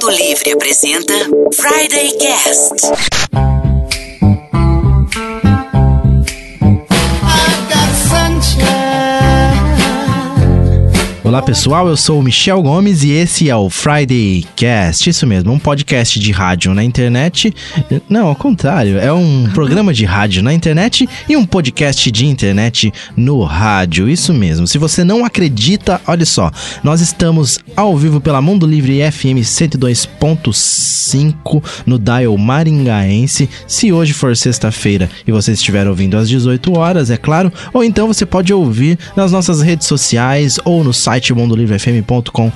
Mundo Livre apresenta Friday Cast. Olá pessoal, eu sou o Michel Gomes e esse é o Friday Cast. Isso mesmo, um podcast de rádio na internet. Não, ao contrário, é um programa de rádio na internet e um podcast de internet no rádio. Isso mesmo. Se você não acredita, olha só, nós estamos ao vivo pela Mundo Livre FM 102.5 no dial maringaense. Se hoje for sexta-feira e você estiver ouvindo às 18 horas, é claro, ou então você pode ouvir nas nossas redes sociais ou no site mondolivrefm.com.br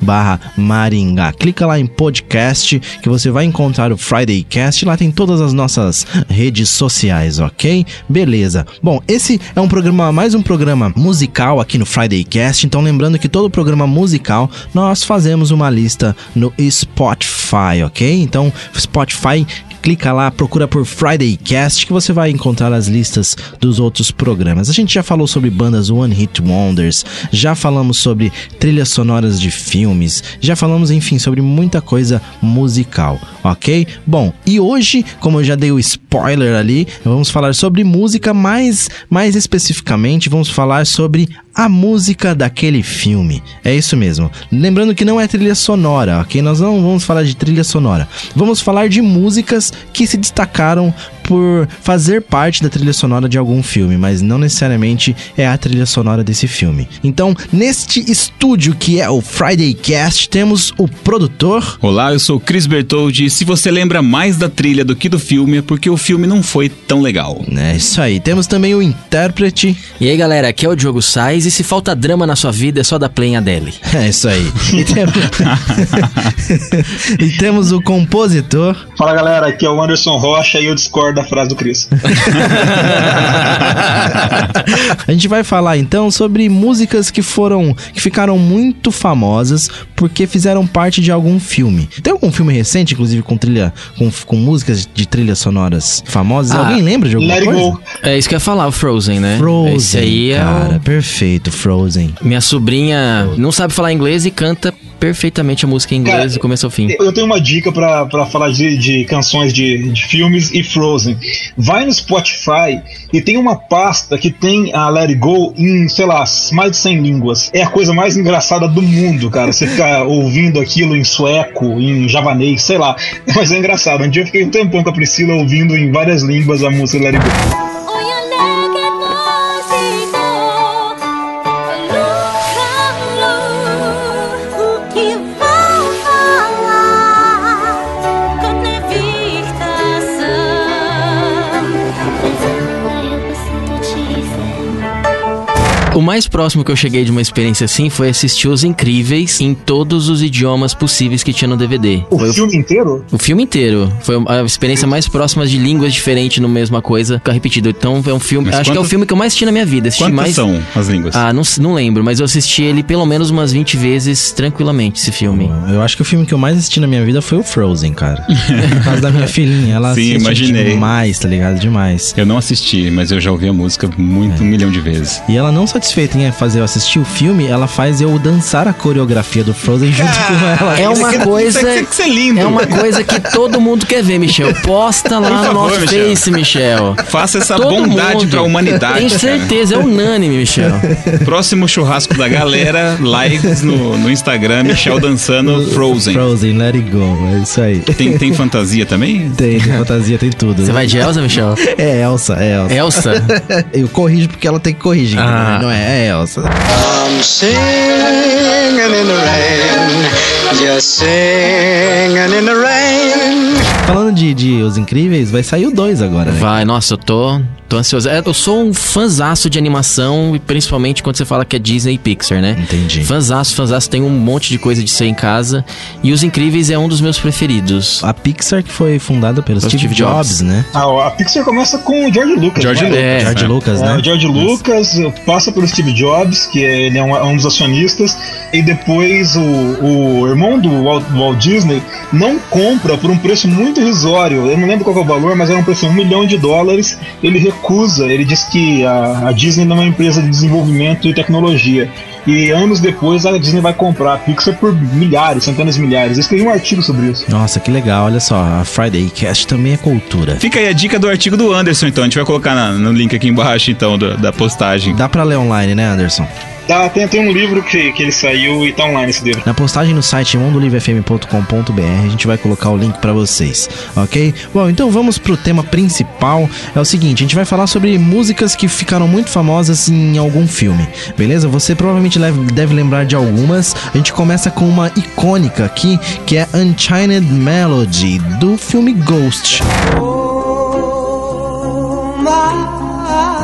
barra Maringá. Clica lá em podcast que você vai encontrar o Friday Cast. Lá tem todas as nossas redes sociais, ok? Beleza. Bom, esse é um programa, mais um programa musical aqui no Friday Cast. Então, lembrando que todo programa musical nós fazemos uma lista no Spotify, ok? Então, Spotify clica lá, procura por Friday Cast que você vai encontrar as listas dos outros programas. A gente já falou sobre bandas One Hit Wonders, já falamos sobre trilhas sonoras de filmes, já falamos, enfim, sobre muita coisa musical, ok? Bom, e hoje, como eu já dei o spoiler ali, vamos falar sobre música, mais, mais especificamente, vamos falar sobre a música daquele filme. É isso mesmo. Lembrando que não é trilha sonora, ok? Nós não vamos falar de trilha sonora. Vamos falar de músicas que se destacaram por fazer parte da trilha sonora de algum filme, mas não necessariamente é a trilha sonora desse filme. Então, neste estúdio que é o Friday Cast, temos o produtor. Olá, eu sou o Chris Bertoldi. E se você lembra mais da trilha do que do filme, é porque o filme não foi tão legal. É isso aí. Temos também o intérprete. E aí galera, aqui é o Diogo Sais e se falta drama na sua vida é só dar play Adele. É isso aí. E temos, e temos o compositor. Fala galera, aqui é o Anderson Rocha e eu discordo da frase do Chris. A gente vai falar então sobre músicas que foram que ficaram muito famosas porque fizeram parte de algum filme. Tem algum filme recente, inclusive com trilha com, com músicas de trilhas sonoras famosas? Ah, Alguém lembra de alguma Let coisa? go. É isso que eu ia falar, o Frozen, né? Frozen, Esse aí é cara, o... perfeito, Frozen. Minha sobrinha não sabe falar inglês e canta perfeitamente a música em inglês Cara, do começo ao fim. Eu tenho uma dica pra, pra falar de, de canções de, de filmes e Frozen. Vai no Spotify e tem uma pasta que tem a Let It Go em, sei lá, mais de 100 línguas. É a coisa mais engraçada do mundo, cara. Você ficar ouvindo aquilo em sueco, em javanês, sei lá. Mas é engraçado. Um dia eu fiquei um tempão com a Priscila ouvindo em várias línguas a música Let It Go. O mais próximo que eu cheguei de uma experiência assim foi assistir Os Incríveis em todos os idiomas possíveis que tinha no DVD. O Foi o, filme inteiro? o filme inteiro. Foi a experiência mais próxima de línguas diferentes no mesma coisa, ficar repetido. Então é um filme. Mas acho que é o filme que eu mais assisti na minha vida. Assisti Quantas mais. são as línguas? Ah, não, não lembro, mas eu assisti ele pelo menos umas 20 vezes tranquilamente, esse filme. Eu acho que o filme que eu mais assisti na minha vida foi o Frozen, cara. Por causa da minha filhinha, ela Sim, imaginei. demais, tá ligado? Demais. Eu não assisti, mas eu já ouvi a música muito, um milhão de vezes. E ela não satisfeita em fazer eu assistir o filme, ela faz eu dançar a coreografia do Frozen junto com ela. É uma coisa. Tem que ser lindo. É uma coisa que todo mundo quer ver, Michel. Posta lá Por no favor, nosso Michel. Face, Michel. Faça essa Todo bondade mundo. pra humanidade. Tenho cara. certeza, é unânime, Michel. Próximo churrasco da galera, likes no, no Instagram, Michel dançando Frozen. Frozen, let it go. É isso aí. Tem, tem fantasia também? Tem, tem fantasia, tem tudo. Você vai de Elsa, Michel? É Elsa, é Elsa. Elsa? Eu corrijo porque ela tem que corrigir, Ah. não é? É Elsa. I'm singing in the rain, just singing in the rain. Falando de, de Os Incríveis, vai sair o 2 agora, né? Vai, nossa, eu tô, tô ansioso. É, Eu sou um fanzaço de animação, e principalmente quando você fala que é Disney e Pixar, né? Entendi. Fanzaço, fanzaço, tem um monte de coisa de ser em casa. E Os Incríveis é um dos meus preferidos. A Pixar que foi fundada pelo Steve, Steve Jobs, Jobs. né? Ah, a Pixar começa com o George Lucas. George né? Lucas. É, George Lucas, É, né? o George Lucas passa pelo Steve Jobs, que é- ele é um, é um dos acionistas, e depois o, o irmão do Walt, Walt Disney não compra por um preço muito irrisório. Eu não lembro qual é o valor, mas era um preço de um milhão de dólares. Ele recusa, ele diz que a, a Disney não é uma empresa de desenvolvimento e tecnologia. E anos depois a Disney vai comprar a Pixar por milhares, centenas de milhares. Eu escrevi um artigo sobre isso. Nossa, que legal. Olha só, a Friday Cast também é cultura. Fica aí a dica do artigo do Anderson, então. A gente vai colocar na- no link aqui embaixo, então, do- da postagem. Dá pra ler online, né, Anderson? Tá, tem, tem um livro que, que ele saiu e tá online esse livro. Na postagem no site mondolivrefm.com.br a gente vai colocar o link pra vocês, ok? Bom, então vamos pro tema principal. É o seguinte, a gente vai falar sobre músicas que ficaram muito famosas em algum filme, beleza? Você provavelmente leve- deve lembrar de algumas. A gente começa com uma icônica aqui, que é Unchained Melody, do filme Ghost. Você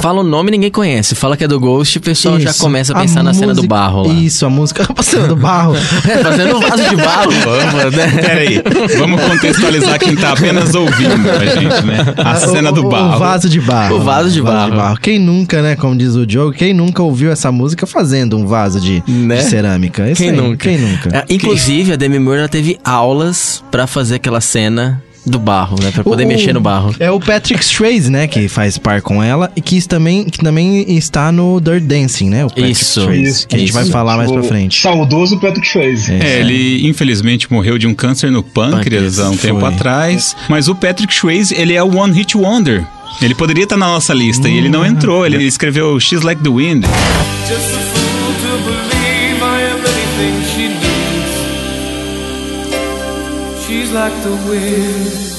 fala o nome e ninguém conhece. Fala que é do Ghost, o pessoal já Isso. começa a pensar na cena do música- barro lá. Isso, a música a cena do barro. É, fazendo um vaso de barro, vamos, né? Pera aí, vamos contextualizar quem tá apenas ouvindo a gente, né? A cena do O- o- barro. O vaso de barro. O vaso de barro. Quem nunca, né, como diz o Joe, quem nunca ouviu essa música fazendo um vaso de, Né? de cerâmica? Isso Quem aí, nunca? Quem nunca? É, inclusive, a Demi Moore ela teve aulas pra fazer aquela cena do barro, né? Pra poder O- mexer no barro. É o Patrick Swayze, né, que faz par com ela e que também, que também está no Dirt Dancing, né? O Patrick Isso. Swayze, Isso, que a gente isso. vai falar mais pra O frente. Saudoso Patrick Swayze. É, ele infelizmente morreu de um câncer no pâncreas há um Foi. tempo atrás. Mas o Patrick Swayze, ele é o One Hit Wonder. Ele poderia estar na nossa lista e ele não entrou. Ele escreveu She's Like the Wind. Just like the wind.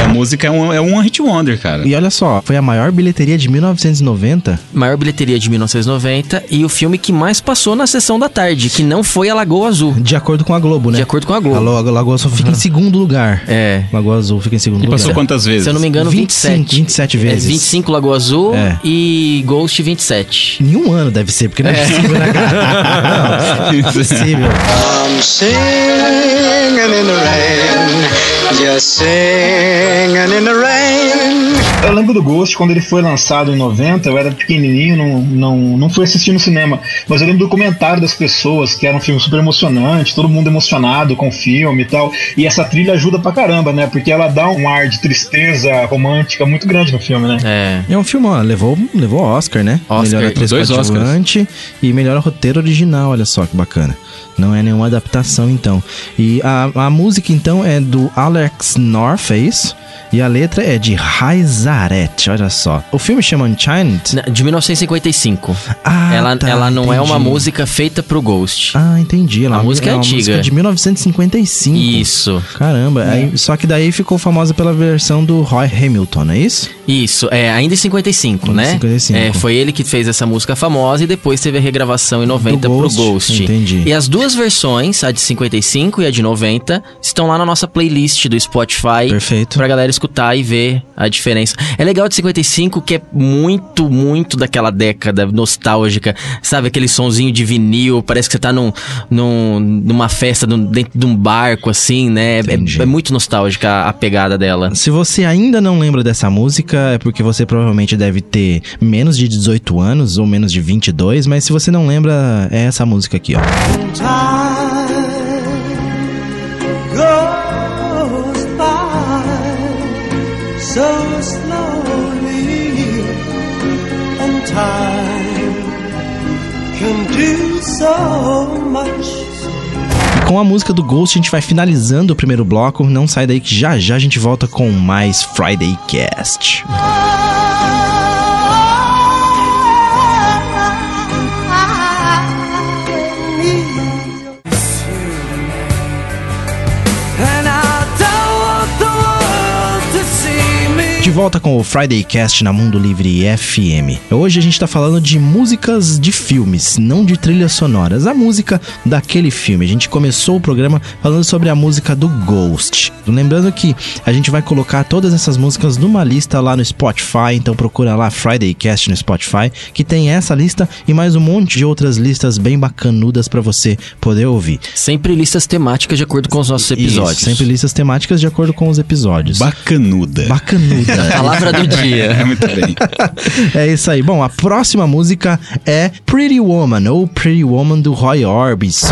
É, a música é um, é um Hit Wonder, cara. E olha só, foi a maior bilheteria de 1990. Maior bilheteria de 1990 e o filme que mais passou na sessão da tarde, que não foi a Lagoa Azul. De acordo com a Globo, né? De acordo com a Globo. A Lo- a Lagoa Azul fica em segundo lugar. É. Lagoa Azul fica em segundo E lugar. passou quantas vezes? Se eu não me engano, 25, 27. 27 vezes. É, 25 Lagoa Azul É. e Ghost 27. Em um ano deve ser, porque não é, possível, né, cara? Não, não é possível. I'm singing in the rain, just singing. Eu lembro do Ghost quando ele foi lançado em 90, eu era pequenininho, não, não, não fui assistir no cinema, mas eu lembro do comentário das pessoas que era um filme super emocionante, todo mundo emocionado com o filme e tal. E essa trilha ajuda pra caramba, né? Porque ela dá um ar de tristeza romântica muito grande no filme, né? É. É um filme, ó, levou, levou Oscar, né? Oscar, melhor atriz dois coadjuvante e melhor roteiro original, olha só que bacana. Não é nenhuma adaptação, então. E a, a música, então, é do Alex North, é isso? E a letra é de Raizaret, olha só. O filme chama Unchained? De 1955. Ah, ela tá, ela não é uma entendi. música feita pro Ghost. Ah, entendi. Ela A música é uma antiga. música de 1955. Isso. Caramba, aí- só que daí ficou famosa pela versão do Roy Hamilton, é isso? Isso, é, ainda em 55, Ainda né? 55. É, foi ele que fez essa música famosa e depois teve a regravação em 90 Do Ghost, pro Ghost. entendi. E as duas versões, a de 55 e a de 90, estão lá na nossa playlist do Spotify. Perfeito. Pra galera escutar e ver a diferença. É legal de 55 que é muito, muito daquela década nostálgica. Sabe, aquele sonzinho de vinil, parece que você tá num, num, numa festa num- dentro de um barco, assim, né? É, Entendi. é muito nostálgica a, a pegada dela. Se você ainda não lembra dessa música, é porque você provavelmente deve ter menos de 18 anos ou menos de 22, mas se você não lembra, é essa música aqui, ó. Com a música do Ghost a gente vai finalizando o primeiro bloco. Não sai daí que já já a gente volta com mais Friday Cast. De volta com o Friday Cast na Mundo Livre FM. Hoje a gente tá falando de músicas de filmes, não de trilhas sonoras. A música daquele filme. A gente começou o programa falando sobre a música do Ghost. Lembrando que a gente vai colocar todas essas músicas numa lista lá no Spotify, então procura lá Friday Cast no Spotify, que tem essa lista e mais um monte de outras listas bem bacanudas pra você poder ouvir. Sempre listas temáticas de acordo com os nossos episódios. Isso, sempre listas temáticas de acordo com os episódios. Bacanuda. Bacanuda. Palavra do dia. É muito bem. É isso aí. Bom, a próxima música é Pretty Woman, ou Pretty Woman do Roy Orbison.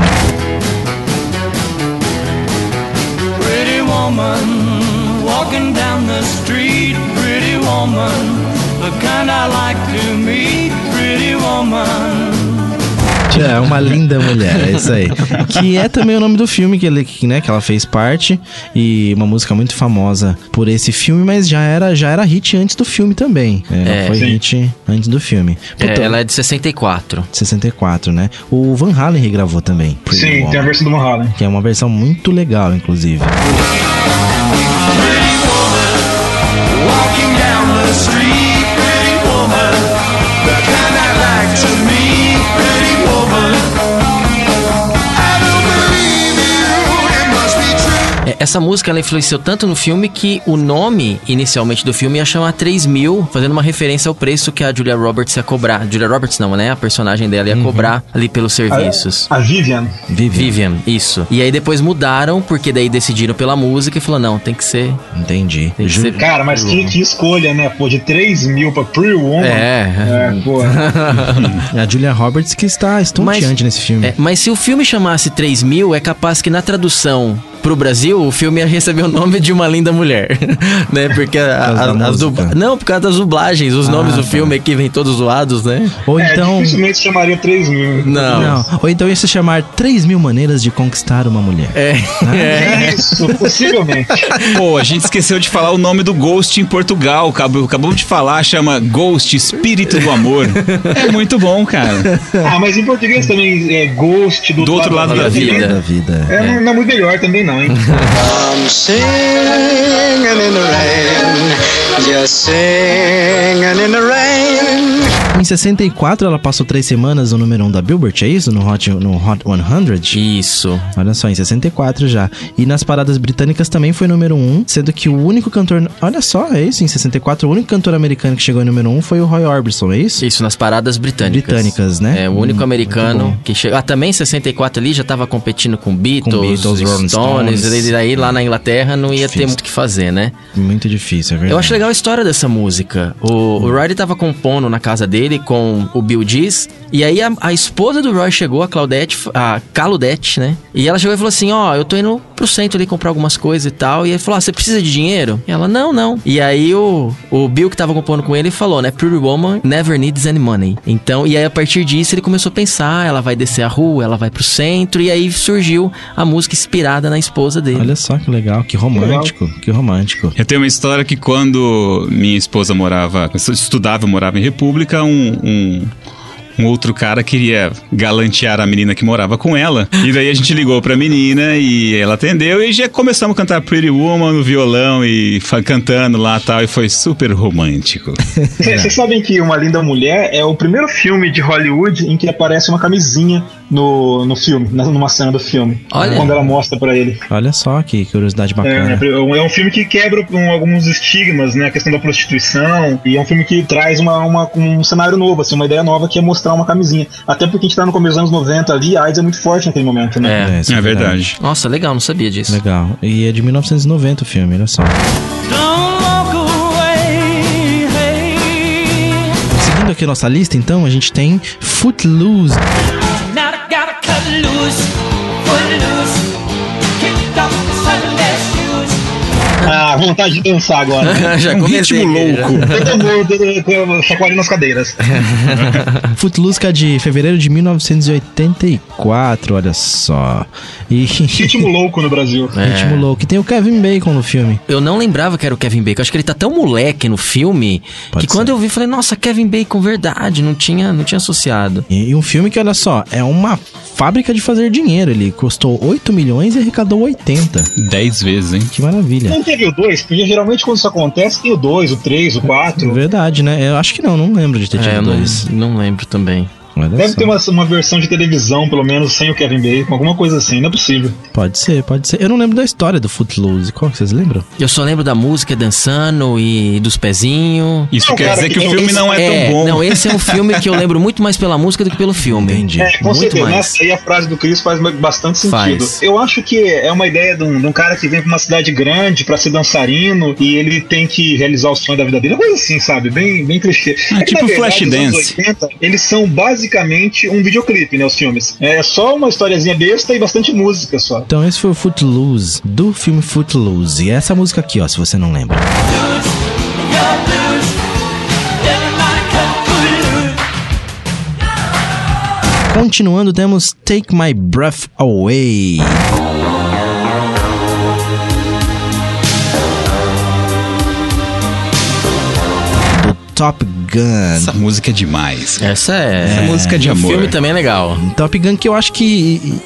Pretty woman walking down the street. Pretty woman woman, the kind I like to meet, pretty woman. É, uma linda mulher, é isso aí. Que é também o nome do filme que, ele, que, né, que ela fez parte. E uma música muito famosa por esse filme, mas já era, já era hit antes do filme também. É, É. foi Sim. hit antes do filme. É, Puta, ela é de 64. 64, né? O Van Halen regravou também. Pretty Sim, Woman, tem a versão do Van Halen. Que é uma versão muito legal, inclusive. Walking Essa música ela influenciou tanto no filme que o nome inicialmente do filme ia chamar 3 mil, fazendo uma referência ao preço que a Julia Roberts ia cobrar. Julia Roberts não, né? A personagem dela ia cobrar ali pelos serviços. A Vivian. Vivian. Vivian, isso. E aí depois mudaram, porque daí decidiram pela música e falou: não, tem que ser. Entendi. Tem que Ju- ser- Cara, mas que, que escolha, né? Pô, de 3 mil pra Pretty Woman. É. É, pô. A Julia Roberts que está estonteante nesse filme. É, mas se o filme chamasse 3 mil, é capaz que na tradução pro Brasil, o filme ia receber o nome de uma linda mulher. né? Porque a- a- da as dub- música. Não, por causa das dublagens. Os Ah, nomes do tá. filme aqui vêm todos zoados, né? Ou É, então. dificilmente chamaria 3 mil. Não. Não. Ou então ia se chamar 3 mil maneiras de conquistar uma mulher. É. é. Isso, possivelmente. Pô, a gente esqueceu de falar o nome do Ghost em Portugal. Acabou- Acabamos de falar, chama Ghost, Espírito do Amor. É muito bom, cara. Ah, mas em português também é Ghost do, Do outro lado da vida. Da vida. É, Não, não é muito melhor também, não, hein? Singing in the rain, just singing in the rain. Em 64, ela passou três semanas no número 1 da Billboard, é isso? No Hot, no Hot 100? Isso. Olha só, em 64 já. E nas paradas britânicas também foi número 1, sendo que o único cantor. Olha só, é isso, em 64, o único cantor americano que chegou em número 1 foi o Roy Orbison, é isso? Isso, nas paradas britânicas. Britânicas, né? É, o único Hum, americano que chegou. Ah, também em 64 ali já tava competindo com Beatles, Beatles, Rolling Stones, Stones. e daí lá na Inglaterra não ia ter muito o que fazer, né? Muito difícil, é verdade. Eu acho legal a história dessa música. O, o Roy ele tava compondo na casa dele com o Bill Diz. E aí a, a esposa do Roy chegou, a Claudette, a Caludette, né? E ela chegou e falou assim: Ó, eu tô indo pro centro ali comprar algumas coisas e tal. E ele falou: Ah, você precisa de dinheiro? E ela: Não, não. E aí o, o Bill que tava compondo com ele falou, né? Pretty Woman never needs any money. Então, e aí a partir disso ele começou a pensar: ela vai descer a rua, ela vai pro centro. E aí surgiu a música inspirada na esposa dele. Olha só que legal, que romântico, que romântico. Eu tenho uma história que quando minha esposa morava, estudava, morava em República, um, um, um outro cara queria galantear a menina que morava com ela. E daí a gente ligou pra menina e ela atendeu e já começamos a cantar Pretty Woman no violão e cantando lá e tal. E foi super romântico. Vocês sabem que Uma Linda Mulher é o primeiro filme de Hollywood em que aparece uma camisinha no, no filme, na- numa cena do filme. Olha. Quando ela mostra pra ele. Olha só que curiosidade É, bacana. é um filme que quebra um, alguns estigmas, né? A questão da prostituição. E é um filme que traz uma, uma- um cenário novo, assim, uma ideia nova que é mostrar uma camisinha. Até porque a gente tá no começo dos anos 90 ali, a AIDS é muito forte naquele momento, né? É. isso É verdade. Nossa, legal, não sabia disso. Legal. E é de 1990 o filme, olha só. Seguindo aqui nossa lista, então, a gente tem Footloose. luz, fue luz que Ah, vontade de dançar agora. Já Um comecei ritmo louco. Todo mundo com- chacoalhando as cadeiras. Footloose que é de fevereiro de 1984, olha só. E Ritmo louco no Brasil. ritmo louco. E tem o Kevin Bacon no filme. Eu não lembrava que era o Kevin Bacon. Acho que ele tá tão moleque no filme Pode que quando ser. eu vi, falei, nossa, Kevin Bacon, verdade. Não tinha, não tinha associado. E, e um filme que, olha só, é uma fábrica de fazer dinheiro. Ele custou 8 milhões e arrecadou 80. Dez vezes, hein? Que maravilha. Não teve o 2, porque geralmente quando isso acontece tem o 2, o 3, o 4. Verdade, né? Eu acho que não, não lembro de ter É, tido eu não, dois. não lembro também. Deve só. ter uma, uma versão de televisão, pelo menos, sem o Kevin Bacon, alguma coisa assim, não é possível. Pode ser, pode ser. Eu não lembro da história do Footloose. Qual que vocês lembram? Eu só lembro da música dançando e dos pezinhos. Isso Não, quer cara, dizer que o que- filme esse- não é, tão bom. Não, esse é um filme que eu lembro muito mais pela música do que pelo filme. Entendi. É, com Muito certeza. mais. Nessa aí a frase do Chris faz bastante sentido. Faz. Eu acho que é uma ideia de um, de um cara que vem pra uma cidade grande pra ser dançarino e ele tem que realizar o sonho da vida dele. Uma coisa assim, sabe? Bem, bem clichê. É na tipo verdade, Flashdance. os anos 80, eles são basicamente um videoclipe, né? Os filmes. É só uma historiazinha besta e bastante música só. Então esse foi o Footloose, do filme Footloose. E essa música aqui, ó, se você não lembra. Continuando, temos Take My Breath Away. Do Top Gun. Essa música é demais. Essa é. Essa música de o amor. filme também é legal. Top Gun que eu acho que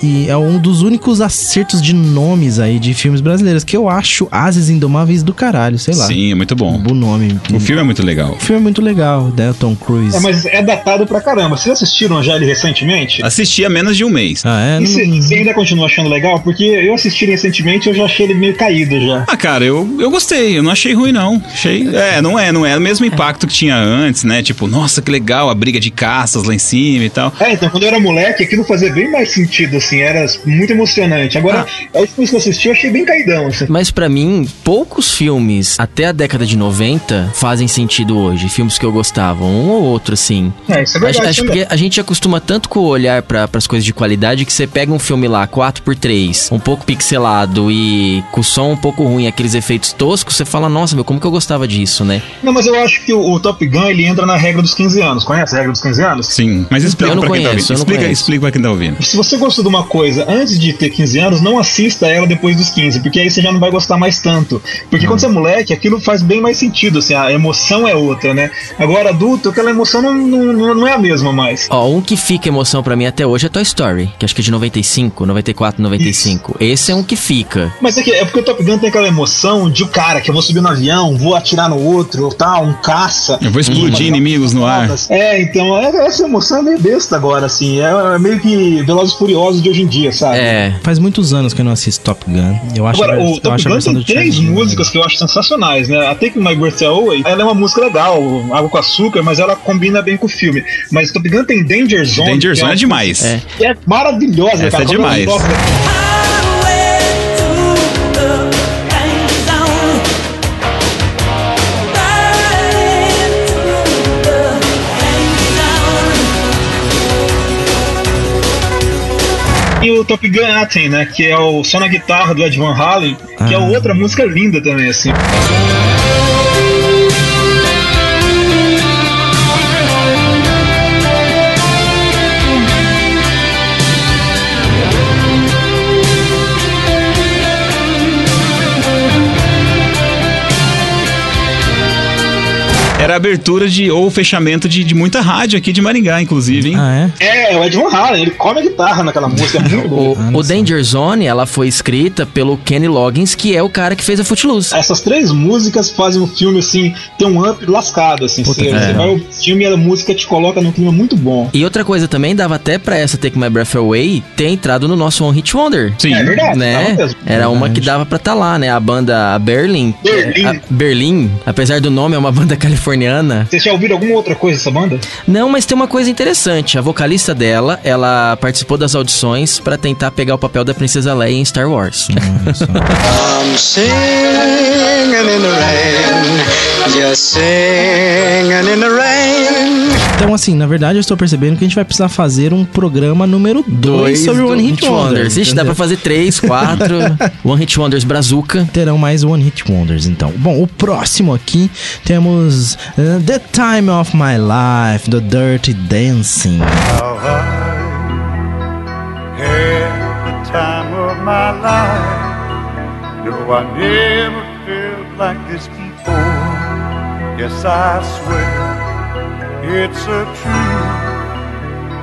e- e é um dos únicos acertos de nomes aí de filmes brasileiros que eu acho Ases Indomáveis do caralho, sei lá. Sim, é muito bom. O nome. O filme é muito legal. O filme é muito legal, né? Tom Cruise. É, mas é datado pra caramba. Vocês assistiram já ele recentemente? Assisti há menos de um mês. Ah, é? E você ainda continua achando legal? Porque eu assisti recentemente e eu já achei ele meio caído já. Ah, cara, eu, eu gostei, eu não achei ruim, não. Achei. É, não é, não é o mesmo impacto que tinha antes, né? Tipo, nossa, que legal, a briga de caças lá em cima e tal. É, então quando eu era moleque, aquilo fazia bem mais sentido, assim, era muito emocionante. Agora, a última vez que eu assisti, eu achei bem caidão, assim. Mas pra mim, poucos filmes até a década de 90 fazem sentido hoje. Filmes que eu gostava, um ou outro, assim. É, isso é Acho, verdade acho também. porque a gente acostuma tanto com o olhar para as coisas de qualidade que você pega um filme lá 4x3, um pouco pixelado e com som um pouco ruim, aqueles efeitos toscos, você fala, nossa, meu, como que eu gostava disso, né? Não, mas eu acho que o, o Top Gun, ele entra na regra dos 15 anos. Conhece a regra dos 15 anos? Sim, mas explica pra quem tá ouvindo. Explica, explica pra quem tá ouvindo. Se você gostou de uma coisa antes de ter 15 anos, não assista ela depois dos 15, porque aí você já não vai gostar mais tanto. Porque quando você é moleque, aquilo faz bem mais sentido, assim, a emoção é outra, né? Agora, adulto, aquela emoção não, não, não- é a mesma mais. Ó, um que fica emoção pra mim até hoje é Toy Story, que acho que é de 95, 94, 95. Esse é um que fica. Mas é, que, é porque o Top Gun tem aquela emoção de o cara que eu vou subir no avião, vou atirar no outro, tal, um caça. Eu vou explodir inimigos no ar. É, então, é- essa emoção é meio besta agora, assim. É, é meio que Velozes e Furiosos de hoje em dia, sabe? É. Faz muitos anos que eu não assisto Top Gun. Eu acho, Agora, a- o eu Top Gun tem três músicas que eu acho sensacionais, né? A Take My Breath Away, ela é uma música legal, água com açúcar, mas ela combina bem com o filme. Mas Top Gun tem Danger Zone. Danger que Zone é uma- demais. É. que é maravilhosa, Essa cara. é demais. Top Gun Aten, né? Que é o só na guitarra do Ed Van Halen, que é Ah. outra música linda também, assim. Era a abertura de, ou o fechamento de, de muita rádio aqui de Maringá, inclusive, hein? Ah, é? É, o Ed Van Halen, ele come a guitarra naquela música, é muito bom. O, o. Danger Zone, ela foi escrita pelo Kenny Loggins, que é o cara que fez a Footloose. Essas três músicas fazem o filme, assim, ter um up lascado, assim. Puta Você, que você vai ao filme e a música te coloca num clima muito bom. E outra coisa também, dava até pra essa Take My Breath Away ter entrado no nosso One Hit Wonder. Sim. É verdade, Né? Era uma que dava pra estar lá, né? A banda Berlin. que é- Berlim. a- Berlim, apesar do nome, é uma banda californiana. Vocês já ouviram alguma outra coisa dessa banda? Não, mas tem uma coisa interessante. A vocalista dela, ela participou das audições pra tentar pegar o papel da Princesa Leia em Star Wars. I'm singing in the rain, just singing in the rain. Então, assim, na verdade, eu estou percebendo que a gente vai precisar fazer um programa número 2 sobre One Hit Wonders. Ixi, dá pra fazer três, quatro. One Hit Wonders Brazuca. Terão mais One Hit Wonders, então. Bom, o próximo aqui temos Uh, the Time of My Life, The Dirty Dancing. How I had the time of my life. No, I never felt like this before. Yes, I swear it's a truth,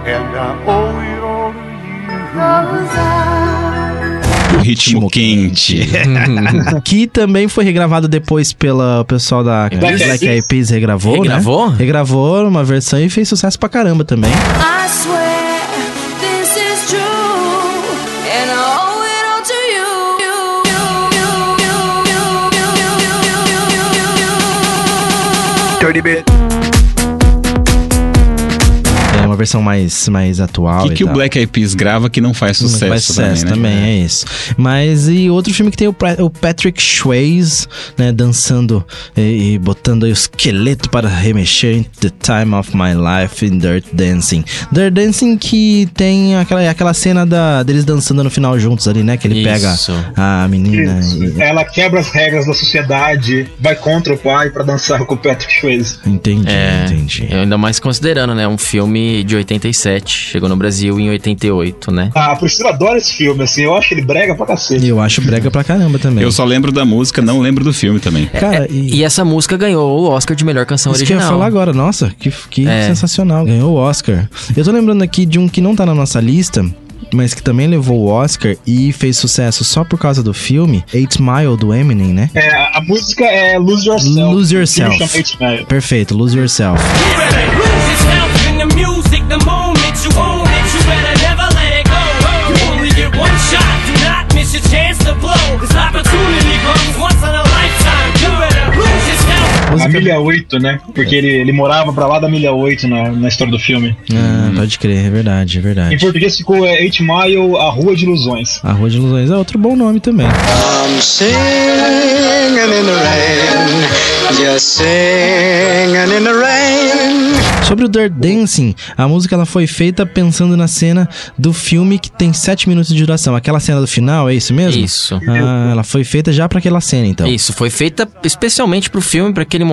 and I owe it all to you. O ritmo quente. que também foi regravado depois pela pessoal da Black Black Eyed Peas, regravou, Regravou? né? Regravou uma versão e fez sucesso pra caramba também. I swear this is true, and I owe it all to you. You, you, versão mais, mais atual O que, e que o. Black Eyed Peas grava que não faz sucesso, Faz sucesso também, também, né? é isso. Mas e outro filme que tem o, o Patrick Swayze, né, dançando e, e botando aí o esqueleto para remexer em The Time of My Life in Dirt Dancing. Dirt Dancing que tem aquela, aquela cena da, deles dançando no final juntos ali, né? Que ele Isso. pega a menina e... Ela quebra as regras da sociedade, vai contra o pai pra dançar com o Patrick Swayze. Entendi, É, entendi. ainda mais considerando, né? Um filme de de 87, chegou no Brasil em 88, né? Ah, a Priscila adora esse filme, assim, eu acho ele brega pra cacete. E eu acho brega pra caramba também. Eu só lembro da música, não lembro do filme também. Cara, e, E essa música ganhou o Oscar de melhor canção isso que eu original. ia falar agora. Nossa, que, que É. sensacional. Ganhou o Oscar. Eu tô lembrando aqui de um que não tá na nossa lista, mas que também levou o Oscar e fez sucesso só por causa do filme, Eight Mile, do Eminem, né? É, a música é Lose Yourself. Lose Yourself. Perfeito, Lose Yourself. Music the yourself. A Música- milha 8, né? Porque ele, ele morava pra lá da milha 8 na, na história do filme. Ah, pode crer, é verdade, é Em verdade. português ficou é, Eight Mile, a Rua de Ilusões. A Rua de Ilusões é outro bom nome também. I'm singing in the rain, just singing in the rain. Sobre o Dirt Dancing, a música ela foi feita pensando na cena do filme que tem 7 minutos de duração. Aquela cena do final, é isso mesmo? Isso. Ah, ela foi feita já pra aquela cena, então. Isso, foi feita especialmente pro filme, pra aquele momento,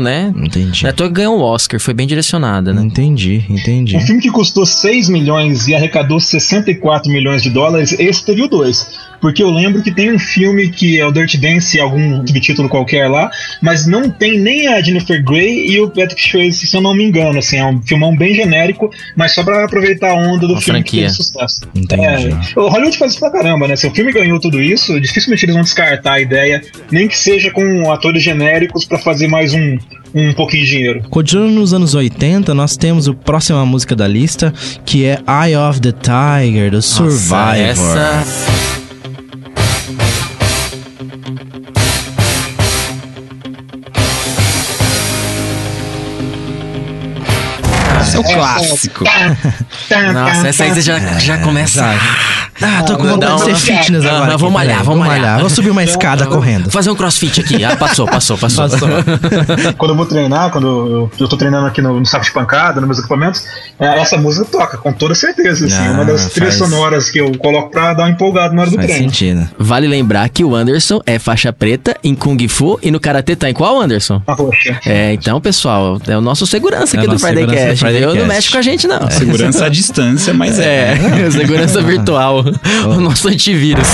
né? Entendi. Não é à toa que ganhou o Oscar, foi bem direcionada, né? Entendi, entendi. Um filme que custou 6 milhões e arrecadou 64 milhões de dólares, esse teve o 2. Porque eu lembro que tem um filme que é o Dirty Dance, algum subtítulo qualquer lá, mas não tem nem a Jennifer Grey e o Patrick Swayze, se eu não me engano. Assim, é um filmão bem genérico, mas só pra aproveitar a onda do Uma filme franquia. que fez sucesso. Entendi. É, o Hollywood faz isso pra caramba, né? Se o filme ganhou tudo isso, dificilmente eles vão descartar a ideia, nem que seja com atores genéricos pra fazer mais um, um pouquinho de dinheiro. Continuando nos anos 80, nós temos a próxima música da lista, que é Eye of the Tiger, do Nossa, Survivor. essa É o clássico. Nossa, essa aí você já, já começa. Ah, tô com vontade de ser fitness agora. vamos malhar, vamos malhar. Vou subir uma escada correndo. Vou fazer um crossfit aqui. Ah, passou, passou, passou. Passou. quando eu vou treinar, quando eu, eu tô treinando aqui no, no saco de pancada, nos meus equipamentos, é, essa música toca, com toda certeza. Assim, Ah, uma das trilhas faz- sonoras que eu coloco pra dar uma empolgada na hora do Faz treino. sentido. Vale lembrar que o Anderson é faixa preta em Kung Fu e no Karatê tá em qual, Anderson? A roxa. É, então, pessoal, é o nosso segurança É aqui do Friday Cast. Eu não mexe com a gente, não. Segurança à distância, mas é. É, segurança virtual. O nosso antivírus.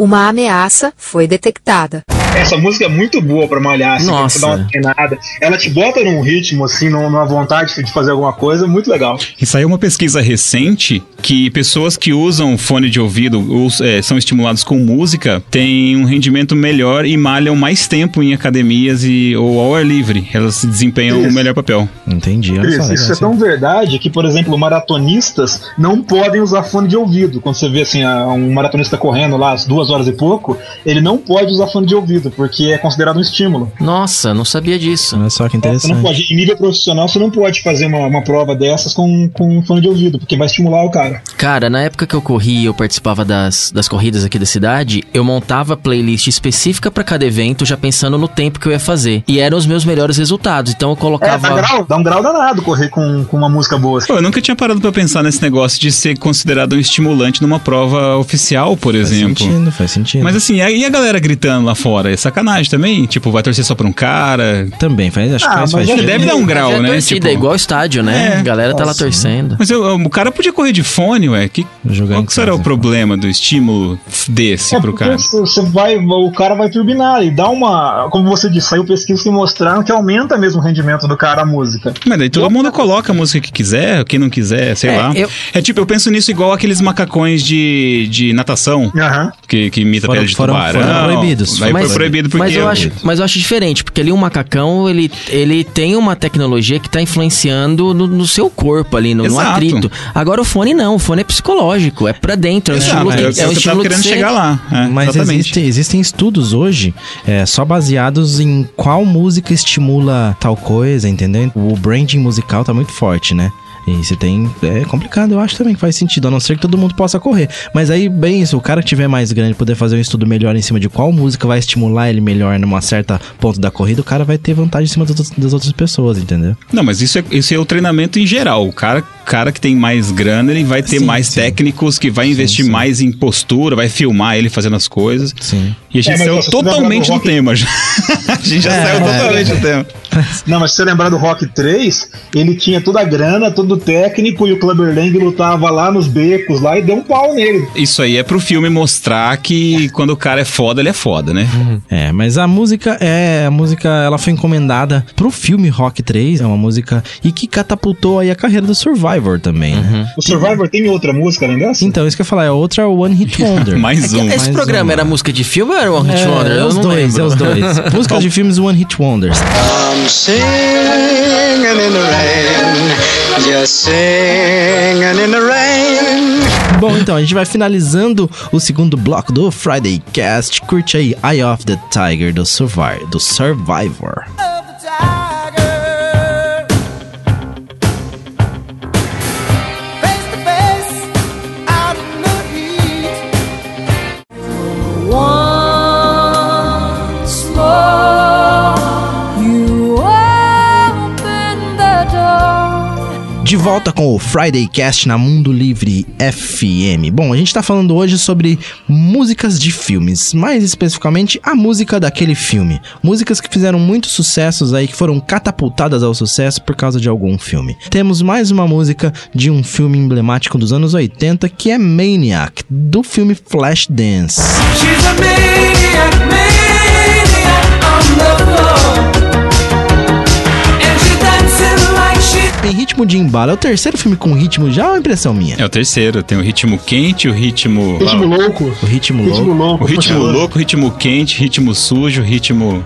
Uma ameaça foi detectada. Essa música é muito boa pra malhar, assim, Nossa. pra dar uma treinada. Ela te bota num ritmo, assim, num- numa vontade de fazer alguma coisa, muito legal. E saiu uma pesquisa recente que pessoas que usam fone de ouvido ou é, são estimulados com música têm um rendimento melhor e malham mais tempo em academias e, ou ao ar livre. Elas se desempenham o Isso. melhor papel. Entendi. Isso, isso é tão verdade que, por exemplo, maratonistas não podem usar fone de ouvido. Quando você vê assim, um maratonista correndo lá às duas horas e pouco, ele não pode usar fone de ouvido, porque é considerado um estímulo. Nossa, não sabia disso. Olha só que Você não interessante. pode, em nível profissional, você não pode fazer uma, uma prova dessas com, com fone de ouvido, porque vai estimular o cara. Cara, na época que eu corri, eu participava das, das corridas aqui da cidade, eu montava playlist específica pra cada evento, já pensando no tempo que eu ia fazer. E eram os meus melhores resultados. Então eu É, colocava. dá, grau, dá um grau danado correr com, com uma música boa. Pô, eu nunca tinha parado pra pensar nesse negócio de ser considerado um estimulante numa prova oficial, por Faz exemplo. sentido, faz sentido. Mas assim, e a galera gritando lá fora? É sacanagem também? Tipo, vai torcer só pra um cara? Também, faz, acho que Ah, faz, mas faz é-. Deve dar um grau, é né? torcida, Tipo, é igual estádio, né? É. a galera tá lá torcendo. Mas eu- o cara podia correr de fone, ué. Que, Jogar qual que será o problema do estímulo desse É pro cara? você vai, o cara vai turbinar e dá uma. Como você disse, saiu pesquisas que mostraram que aumenta mesmo o rendimento do cara a música. Mas daí todo mundo coloca a música que quiser, quem não quiser, sei É, lá. eu- É tipo, eu penso nisso igual aqueles macacões de, de natação, Aham. que, que imita Foram- pele de foram- tubarão. foram proibidos. Mas- foi proibido porque... Mas eu, acho, mas eu acho diferente, porque ali um macacão, ele, ele tem uma tecnologia que tá influenciando no, no seu corpo ali, no, no atrito. Agora o fone não, o fone é psicológico, é pra dentro, é um Exato, estímulo, é, o é um que querendo você- chegar lá. é, Mas exatamente. existe- existem estudos hoje é, só baseados em qual música estimula tal coisa, entendeu? O branding musical tá muito forte, né? E tem. É complicado, eu acho também que faz sentido, a não ser que todo mundo possa correr. Mas aí, bem isso, o cara que tiver mais grande poder fazer um estudo melhor em cima de qual música vai estimular ele melhor numa certa ponto da corrida, o cara vai ter vantagem em cima das, outras- das outras pessoas, entendeu? Não, mas isso é, isso é o treinamento em geral. O cara, cara que tem mais grana, ele vai ter Sim, mais sim. técnicos, que vai investir sim. mais em postura, vai filmar ele fazendo as coisas. Sim. E a gente É, mas saiu lembrar totalmente do do Rock- tema já. a gente já É, saiu é. totalmente do tema. Não, mas se você lembrar do Rock 3, ele tinha toda a grana, todo o técnico e o Clubber Lang lutava lá nos becos lá e deu um pau nele. Isso aí é pro filme mostrar que quando o cara é foda, ele é foda, né? É, mas a música é. A música ela foi encomendada pro filme Rock 3. É uma música e que catapultou aí a carreira do Survivor também, né? O Survivor tem outra música, além dessa? Então, isso que eu ia falar, é outra One Hit Wonder. Mais um. Esse Mais programa uma. era música de filme ou era One Hit É, Wonder? é Eu os não dois, lembro. é os dois. Músicas de filmes One Hit Wonders. I'm singing in the rain, just singing in the rain. Bom, então, a gente vai finalizando o segundo bloco do Friday Cast. Curte aí Eye of the Tiger do, Survivor. do Survivor. De volta com o Friday Cast na Mundo Livre FM. Bom, a gente tá falando hoje sobre músicas de filmes, mais especificamente a música daquele filme. Músicas que fizeram muitos sucessos aí, que foram catapultadas ao sucesso por causa de algum filme. Temos mais uma música de um filme emblemático dos anos 80 que é Maniac, do filme Flashdance. She's a maniac, maniac like she Em ritmo de embalo, é o terceiro filme com ritmo já ou é impressão minha? É o terceiro. Tem o ritmo quente, o ritmo. Ritmo louco. O ritmo Ritmo louco. louco. O ritmo puxador. louco, ritmo quente, ritmo sujo, ritmo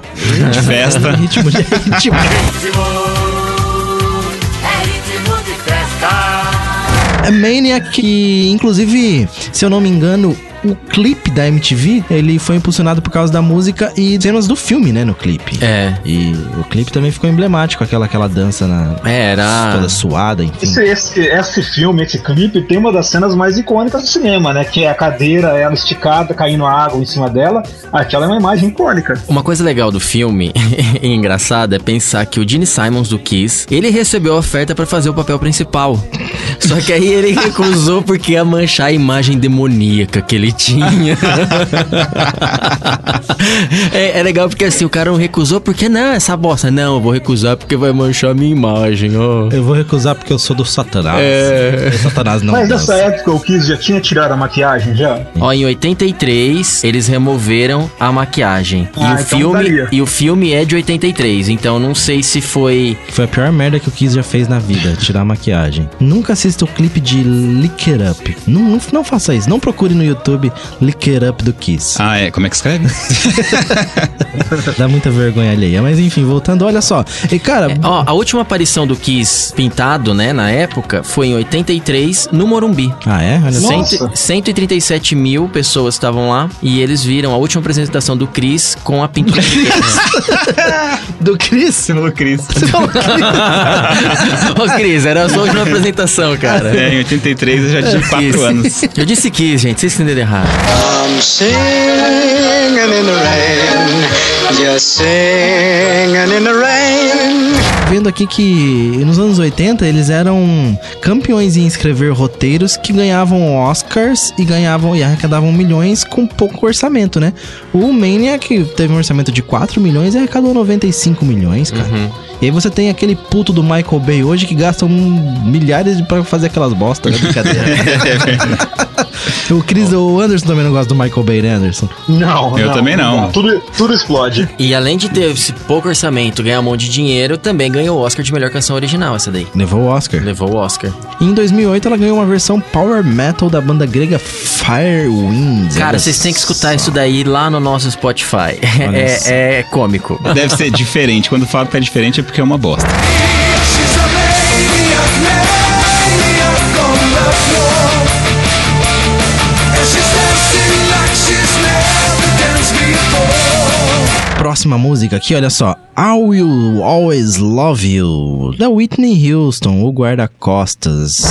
de festa. ritmo de ritmo. É Maniac, que inclusive, se eu não me engano, o clipe da MTV, ele foi impulsionado por causa da música e cenas do filme, né, no clipe. É. E o clipe também ficou emblemático, aquela, aquela dança na, É, era. toda suada, enfim. Esse, esse, esse filme, esse clipe, tem uma das cenas mais icônicas do cinema, né? Que é a cadeira, ela esticada, caindo água em cima dela. Aquela é uma imagem icônica. Uma coisa legal do filme e engraçada é pensar que o Gene Simons do Kiss, ele recebeu a oferta pra fazer o papel principal. Só que aí ele recusou porque ia manchar a imagem demoníaca que ele tinha. é, é legal porque assim, o cara não recusou porque não, essa bosta. Não, eu vou recusar porque vai manchar a minha imagem, ó. Eu vou recusar porque eu sou do Satanás. É. Satanás não Mas nessa época o Kiss já tinha tirado a maquiagem já? Ó, em 83, eles removeram a maquiagem. Ah, e, o então filme, daria. e o filme é de 83, então não sei se foi. Foi a pior merda que o Kiss já fez na vida, tirar a maquiagem. Nunca assista o clipe de Lick It Up. Não, não, não faça isso. Não procure no YouTube Lick It Up do Kiss. Ah, é? Como é que escreve? Dá muita vergonha alheia. Mas enfim, voltando, olha só. E cara, É, Ó, a última aparição do Kiss pintado, né, na época, foi em 83, no Morumbi. ah é? Olha só. Nossa. Cento- 137 mil pessoas estavam lá e eles viram a última apresentação do Chris com a pintura. Do Chris? Você falou Cris. Ô, Chris, era a sua última apresentação, cara. É, em 83 eu já tinha 4 Kiss. anos. Eu disse Kiss, gente, vocês entenderam errado. I'm singing in the rain, just singing in the rain. Vendo aqui que nos anos 80 eles eram campeões em escrever roteiros que ganhavam Oscars e ganhavam e arrecadavam milhões com pouco orçamento, né? O Maniac teve um orçamento de 4 milhões e arrecadou 95 milhões, cara. E aí você tem aquele puto do Michael Bay hoje que gasta um, milhares de- pra fazer aquelas bostas, né? Brincadeira. o Chris, o Anderson também não gosta do Michael Bay, né, Anderson? Não, Eu também não. Tudo, tudo explode. E além de ter esse pouco orçamento, ganhar um monte de dinheiro, também ganhou o Oscar de melhor canção original, essa daí. Levou o Oscar. Levou o Oscar. E em 2008 ela ganhou uma versão power metal da banda grega Firewind. Cara, vocês têm que escutar só. isso daí lá no nosso Spotify. É, é cômico. Deve ser diferente. Quando falo que é diferente é porque é uma bosta. Próxima música aqui, olha só. I Will Always Love You, da Whitney Houston, o guarda-costas.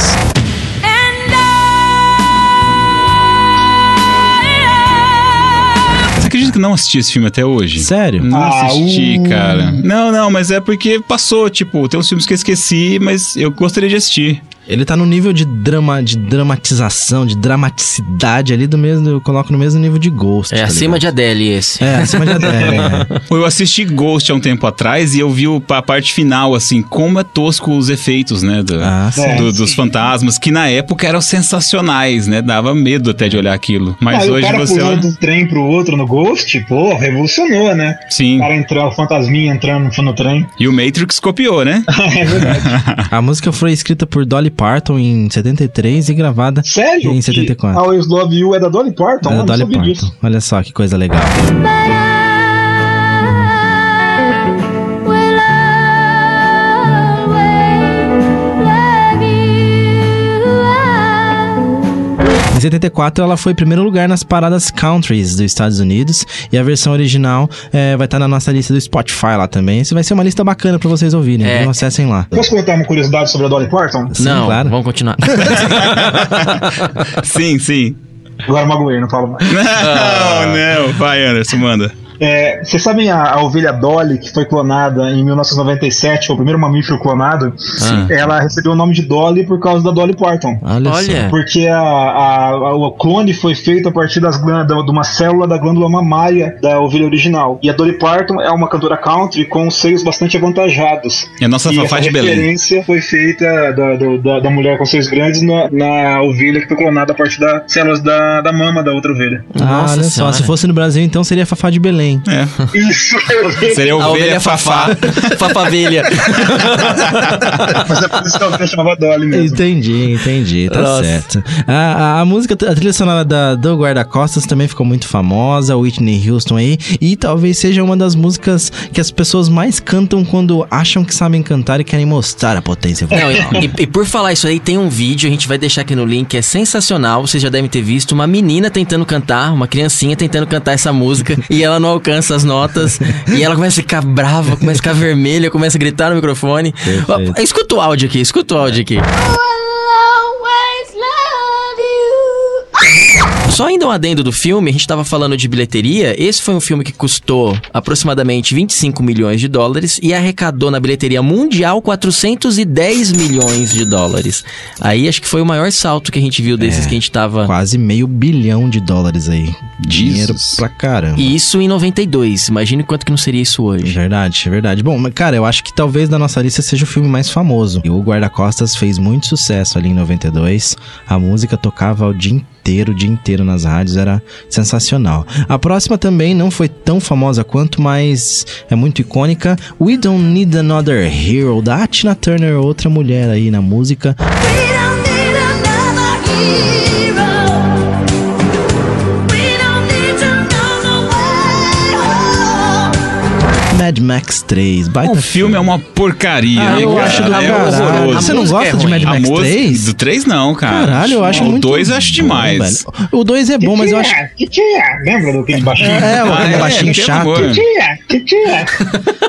Você acredita que não assisti esse filme até hoje? Sério? Não Ah, assisti, uh. cara. Não, não, mas é porque passou, tipo, tem uns filmes que eu esqueci, mas eu gostaria de assistir. Ele tá no nível de drama, de dramatização, de dramaticidade ali do mesmo, eu coloco no mesmo nível de Ghost. É tá acima ligado? de Adele esse. É, acima de Adele. é. Eu assisti Ghost há um tempo atrás e eu vi o- a parte final, assim, como é tosco os efeitos, né? do- Ah, sim. Do- dos fantasmas, que na época eram sensacionais, né? Dava medo até de olhar aquilo. Mas o hoje cara você um trem pro outro no Ghost, pô, revolucionou, né? Sim. O cara entrar, o fantasminha entrando no, no trem. E o Matrix copiou, né? é verdade. A música foi escrita por Dolly Parton em 73 e gravada Sério? em Que 74. Always Love You é da Dolly Parton? É da Dolly Parton. disso. Olha só que coisa legal. Em 74, ela foi em primeiro lugar nas paradas countries dos Estados Unidos e a versão original é, vai estar na nossa lista do Spotify lá também. Isso vai ser uma lista bacana pra vocês ouvirem. É. Então acessem lá. Posso contar uma curiosidade sobre a Dolly Parton? Sim, não, claro. vamos continuar. sim, sim. Agora magoei, não falo mais. Não, não. Vai, Anderson, manda. É, vocês sabem a, a ovelha Dolly, que foi clonada em 1997, foi o primeiro mamífero clonado? Sim. Ela recebeu o nome de Dolly por causa da Dolly Parton. Olha, Olha. Porque a, a- a- o clone foi feito a partir das da- de uma célula da glândula mamária da ovelha original. E a Dolly Parton é uma cantora country com seios bastante avantajados. É a nossa e Fafá de Belém. referência foi feita da, da, da mulher com seios grandes na, na ovelha que foi clonada a partir das células da, da mama da outra ovelha. Ah, Nossa olha só. Se fosse no Brasil, então seria Fafá de Belém. É. Isso! Seria A ovelha, Fafá. Fafavelha. Mas é por isso que a ovelha chamava Dolly mesmo. Entendi, entendi, tá Nossa. certo. A, a, a música, a trilha sonora da, do Guarda-Costas também ficou muito famosa, Whitney Houston aí, e talvez seja uma das músicas que as pessoas mais cantam quando acham que sabem cantar e querem mostrar a potência Não, vocal. e, e- e por falar isso aí, tem um vídeo, a gente vai deixar aqui no link, é sensacional, vocês já devem ter visto, uma menina tentando cantar, uma criancinha tentando cantar essa música, e ela não alcança as notas, e ela começa a ficar brava, começa a ficar vermelha, começa a gritar no microfone. Ó, Escuta o áudio aqui, escuta o áudio aqui. Só ainda um adendo do filme, a gente tava falando de bilheteria. Esse foi um filme que custou aproximadamente 25 milhões de dólares e arrecadou na bilheteria mundial 410 milhões de dólares. Aí acho que foi o maior salto que a gente viu desses É, que a gente tava. Quase meio bilhão de dólares aí. Dinheiro Jesus. pra caramba. E isso em 92. Imagine quanto que não seria isso hoje. Verdade, é verdade. Bom, cara, eu acho que talvez da nossa lista seja o filme mais famoso. E o Guarda-Costas fez muito sucesso ali em 92. A música tocava o dia inteiro, o dia inteiro nas rádios, era sensacional. A próxima também não foi tão famosa quanto, mas é muito icônica. We Don't Need Another Hero, da Tina Turner, outra mulher aí na música. Mad Max 3, baita O filme é uma porcaria, Ah, né, eu cara? acho do é horroroso. Você não música gosta é de. Mad A Max música 3? do 3 não, cara. Caralho, eu acho o muito O 2 eu acho bom, demais. velho. O 2 é bom, mas eu acho. Titia, lembra daquele baixinho? É, o Ah, é, baixinho chato. Titia, titia.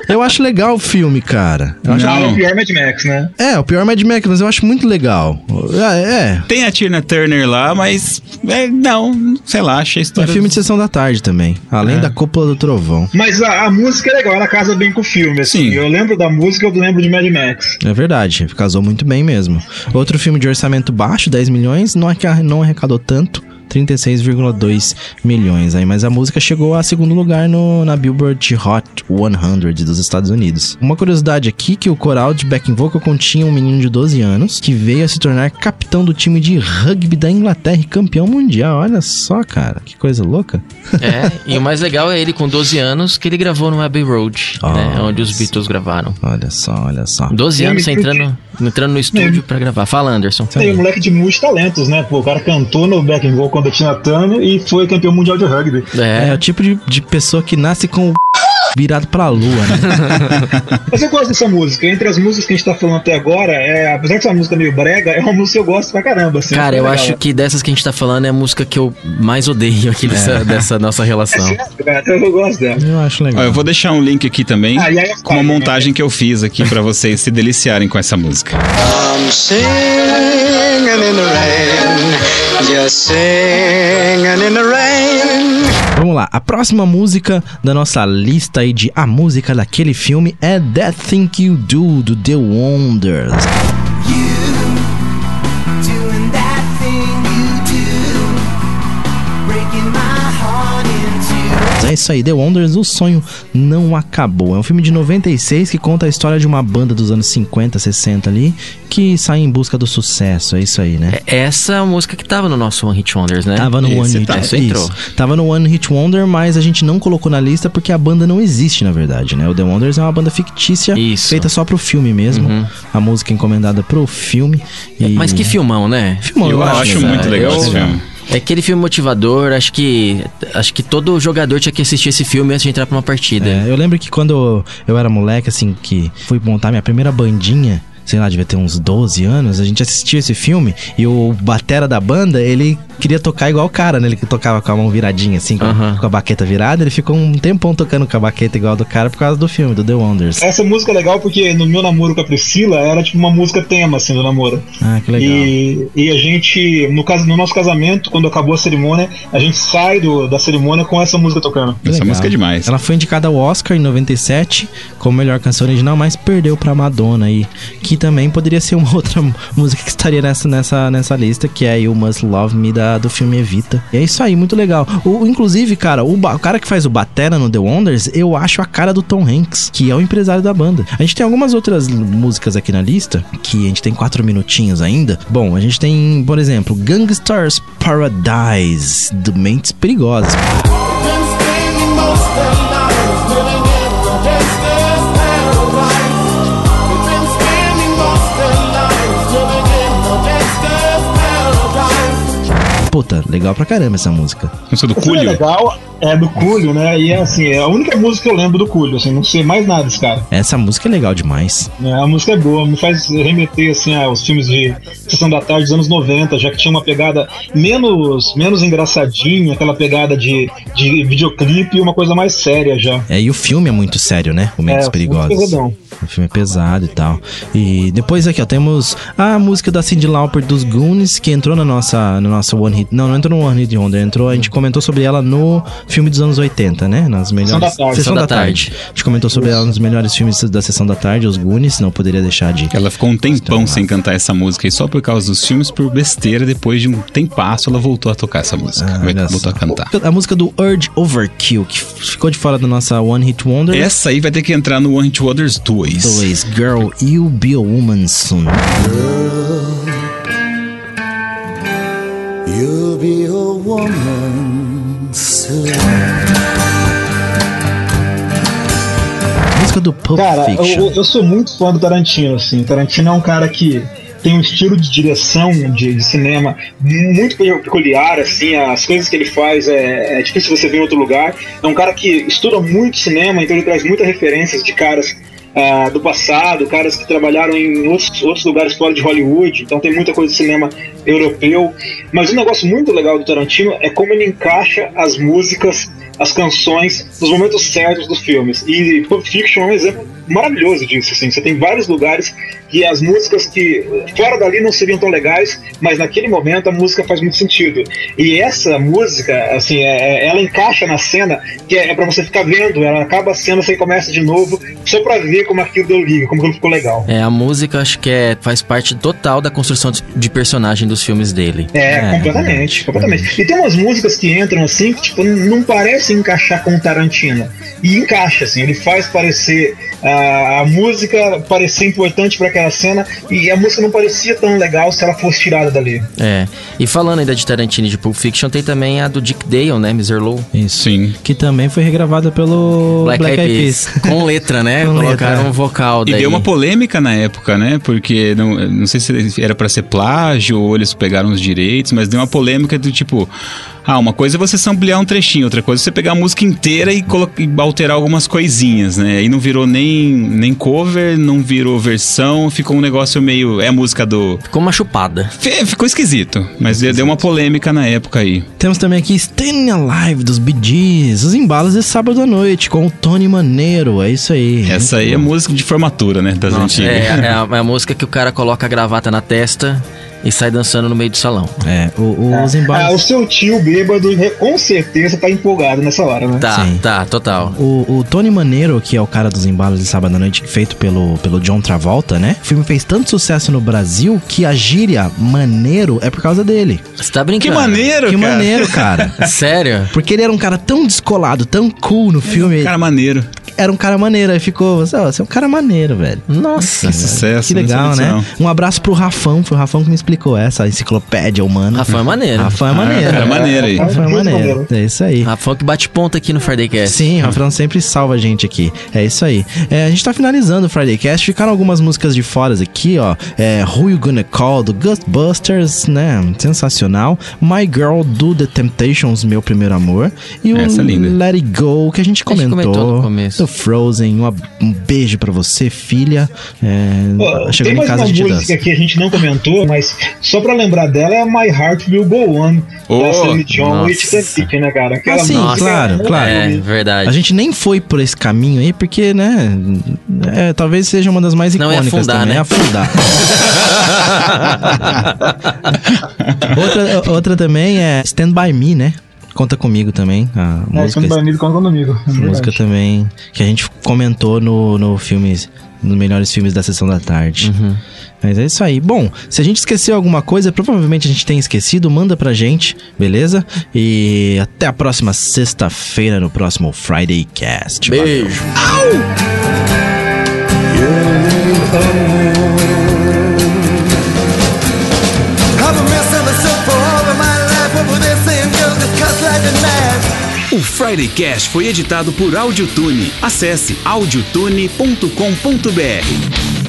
Eu acho legal o filme, cara. Eu acho- Ah, é Não. o pior Mad Max, né? É, o pior é Mad Max, mas eu acho muito legal. É, é. Tem a Tina Turner lá, mas é, não, sei lá, achei a É história. filme de sessão da tarde também. Além É. da cúpula do trovão. Mas a, a música é legal, ela casa bem com o filme. Assim. Sim. Eu lembro da música, eu lembro de Mad Max. É verdade, casou muito bem mesmo. Outro filme de orçamento baixo, 10 milhões, não, não arrecadou tanto. 36,2 milhões aí, mas a música chegou a segundo lugar no, na Billboard Hot 100 dos Estados Unidos. Uma curiosidade aqui que o coral de backing vocal continha um menino de 12 anos que veio a se tornar capitão do time de rugby da Inglaterra e campeão mundial. Olha só, cara, que coisa louca. É, e o mais legal é ele com 12 anos que ele gravou no Abbey Road, né, Nossa. onde os Beatles gravaram. Olha só, olha só. 12 Eu anos entrando, entrando no estúdio pra gravar. Fala, Anderson. Tem um moleque de muitos talentos, né? Pô, o cara cantou no Back and Roll quando tinha Turner e foi campeão mundial de rugby. É, É, o tipo de, de pessoa que nasce com o virado pra lua, né? Mas eu gosto dessa música. Entre as músicas que a gente tá falando até agora, é, apesar de ser uma música meio brega, é uma música que eu gosto pra caramba. Assim, Cara, é eu legal. acho que dessas que a gente tá falando é a música que eu mais odeio aqui dessa, dessa nossa É relação. sério, cara, eu gosto dela. Eu acho Ó, legal. eu vou deixar um link aqui também Ah, aí, com uma né? montagem que eu fiz aqui pra vocês se deliciarem com essa música. I'm singing in the rain, just singing in the rain. Vamos lá, a próxima música da nossa lista aí de a música daquele filme é That Thing You Do, do The Wonders. Isso aí, The Wonders, o sonho não acabou. É um filme de 96 que conta a história de uma banda dos anos 50, 60 ali, que sai em busca do sucesso. É isso aí, né? É essa música que tava no nosso One Hit Wonders, né? Tava no Esse One Hit tá. Esse entrou. Tava no One Hit Wonder, mas a gente não colocou na lista porque a banda não existe, na verdade, né? O The Wonders é uma banda fictícia, Isso. feita só pro filme mesmo. Uhum. A música encomendada pro filme. E... Mas que filmão, né? Filmão, Eu acho né? muito legal eu- esse filme. É aquele filme motivador, acho que acho que todo jogador tinha que assistir esse filme antes de entrar pra uma partida. É, eu lembro que quando eu era moleque, assim, que fui montar minha primeira bandinha, sei lá, devia ter uns 12 anos, a gente assistiu esse filme e o batera da banda, ele queria tocar igual o cara, né? Ele que tocava com a mão viradinha, assim, com, com a baqueta virada, ele ficou um tempão tocando com a baqueta igual do cara por causa do filme, do The Wonders. Essa música é legal porque no meu namoro com a Priscila era tipo uma música tema assim do namoro. Ah, que legal. E, e a gente, no, caso, no nosso casamento, quando acabou a cerimônia, a gente sai do, da cerimônia com essa música tocando. Que Essa legal. música é demais. Ela foi indicada ao Oscar em 97 como melhor canção original, mas perdeu pra Madonna aí, que também poderia ser uma outra música que estaria nessa, nessa, nessa lista, que é You Must Love Me da, do filme Evita. E é isso aí, muito legal. O, inclusive, cara, o, o cara que faz o Batera no The Wonders, eu acho a cara do Tom Hanks, que é o empresário da banda. A gente tem algumas outras músicas aqui na lista, que a gente tem quatro minutinhos ainda. Bom, a gente tem, por exemplo, Gangsters Paradise, do Mentes Perigosas. Puta, legal pra caramba essa música. Música do Essa é legal, é do Cúlio, né? E é assim, é a única música que eu lembro do Cúlio, assim, não sei mais nada desse cara. Essa música é legal demais. É, a música é boa, me faz remeter assim aos filmes de Sessão da Tarde dos anos 90, já que tinha uma pegada menos menos engraçadinha, aquela pegada de, de videoclipe e uma coisa mais séria já. É, e o filme é muito sério, né? O Mentes É, Perigosas. O filme é pesado e tal. E depois aqui, ó, temos a música da Cyndi Lauper dos Goonies, que entrou na nossa, no nosso One Hit. Não, não entrou no One Hit Wonder, entrou, a gente comentou sobre ela no filme dos anos 80, né? Nas melhores. da Tarde. Sessão da tarde. A gente comentou sobre ela nos melhores filmes da Sessão da Tarde, os Goonies, não poderia deixar de. Ela ficou um tempão sem cantar essa música e só por causa dos filmes, por besteira, depois de um tempasso, ela voltou a tocar essa música. Ah, Vai- olha voltou a cantar. A música do Urge Overkill, que ficou de fora da nossa One Hit Wonder. Essa aí vai ter que entrar no One Hit Wonders 2. Dois, Girl, You'll Be a Woman Soon. You'll be a woman soon. Música do Pulp Cara, Fiction. eu, eu sou muito fã do Tarantino, assim. O Tarantino é um cara que tem um estilo de direção de, de cinema muito peculiar, assim. As coisas que ele faz é, é difícil você ver em outro lugar. É um cara que estuda muito cinema, então ele traz muitas referências de caras ah, do passado, caras que trabalharam em outros, outros lugares fora de Hollywood, então tem muita coisa de cinema europeu. Mas um negócio muito legal do Tarantino é como ele encaixa as músicas, as canções, nos momentos certos dos filmes. E Pulp Fiction é um exemplo maravilhoso disso. Assim. Você tem vários lugares que as músicas que fora dali não seriam tão legais, mas naquele momento a música faz muito sentido. E essa música, assim, é- é- ela encaixa na cena que é, é para você ficar vendo. Ela acaba a cena, você começa de novo, só pra ver como aquilo deu liga, como aquilo ficou legal. É, a música acho que é, faz parte total da construção de, personagem dos filmes dele. É, É, completamente, completamente. E tem umas músicas que entram assim que tipo, não parecem encaixar com o Tarantino. E encaixa, assim, ele faz parecer a música parecer importante para aquela cena e a música não parecia tão legal se ela fosse tirada dali. É. E falando ainda de Tarantino e de Pulp Fiction, tem também a do Dick Dale, né? Mr. Low. Isso. Sim. Que também foi regravada pelo Black, Eyed Peas. Com letra, né? Com Colocaram letra. um vocal E daí. deu uma polêmica na época, né? Porque não, não sei se era pra ser plágio ou eles pegaram os direitos, mas deu uma polêmica do tipo. Ah, uma coisa é você samplear um trechinho, outra coisa é você pegar a música inteira e, e alterar algumas coisinhas, né? Aí não virou nem, nem cover, não virou versão, ficou um negócio meio. É a música do. Ficou uma chupada. Fe- Ficou esquisito, mas deu uma polêmica na época aí. Temos também aqui Staying Alive dos Bee Gees, os embalos de sábado à noite com o Tony Maneiro, é isso aí. Essa aí é música de formatura, né? Das Nossa, antigas. é, é a, é a música que o cara coloca a gravata na testa e sai dançando no meio do salão. É, o, os Ah, embalos. o seu tio bêbado com certeza tá empolgado nessa hora, né? Tá, Sim. tá, total. O, o Tony Maneiro, que é o cara dos embalos de sábado à noite, feito pelo, pelo John Travolta, né? O filme fez tanto sucesso no Brasil que a gíria maneiro é por causa dele. Você tá Que brincando? maneiro, que cara. maneiro, cara. Sério? Porque ele era um cara tão descolado, tão cool no filme. Cara maneiro. Era um cara maneiro. Aí ficou, você, ó, você é um cara maneiro, velho. Nossa. Que sucesso. Que legal, né? disso, Um abraço pro Rafão, foi o Rafão que me explicou essa enciclopédia humana. Rafão é maneiro. Rafão é não. maneiro. Ah, cara maneiro aí. Rafão é maneiro. É isso aí. Rafão que bate ponta aqui no Friday Cast. Sim, o Rafão sempre salva a gente aqui. É isso aí. É, a gente tá finalizando o Friday Cast. Ficaram algumas músicas de fora aqui, ó. É, Who You Gonna Call, do Ghostbusters, né? Sensacional. My Girl, do The Temptations, Meu Primeiro Amor. E o Essa é linda. Let It Go, que a gente A gente comentou. comentou no começo. Do Frozen. Uma- um beijo pra você, filha. É, Pô, chegando tem em casa uma a gente música dança. que a gente não comentou, mas só pra lembrar dela é My Heart Will Go On, Oh, da Celine Dion nossa. e Titanic, né, cara? Aquela Ah, sim, música claro, é claro. É, verdade. A gente nem foi por esse caminho aí, porque, né? é, talvez seja uma das mais Não, é icônicas afundar, também. né? É afundar. outra, outra também é Stand By Me, né? Conta comigo também. A É, música, quando banido, conta comigo. É música também. Que a gente comentou no, no filmes. Nos melhores filmes da sessão da tarde. Uhum. Mas é isso aí. Bom, se a gente esqueceu alguma coisa, provavelmente a gente tem esquecido, manda pra gente, beleza? E até a próxima sexta-feira no próximo Friday Cast. Beijo. O Friday Cast foi editado por Audiotune. Acesse audiotune.com.br.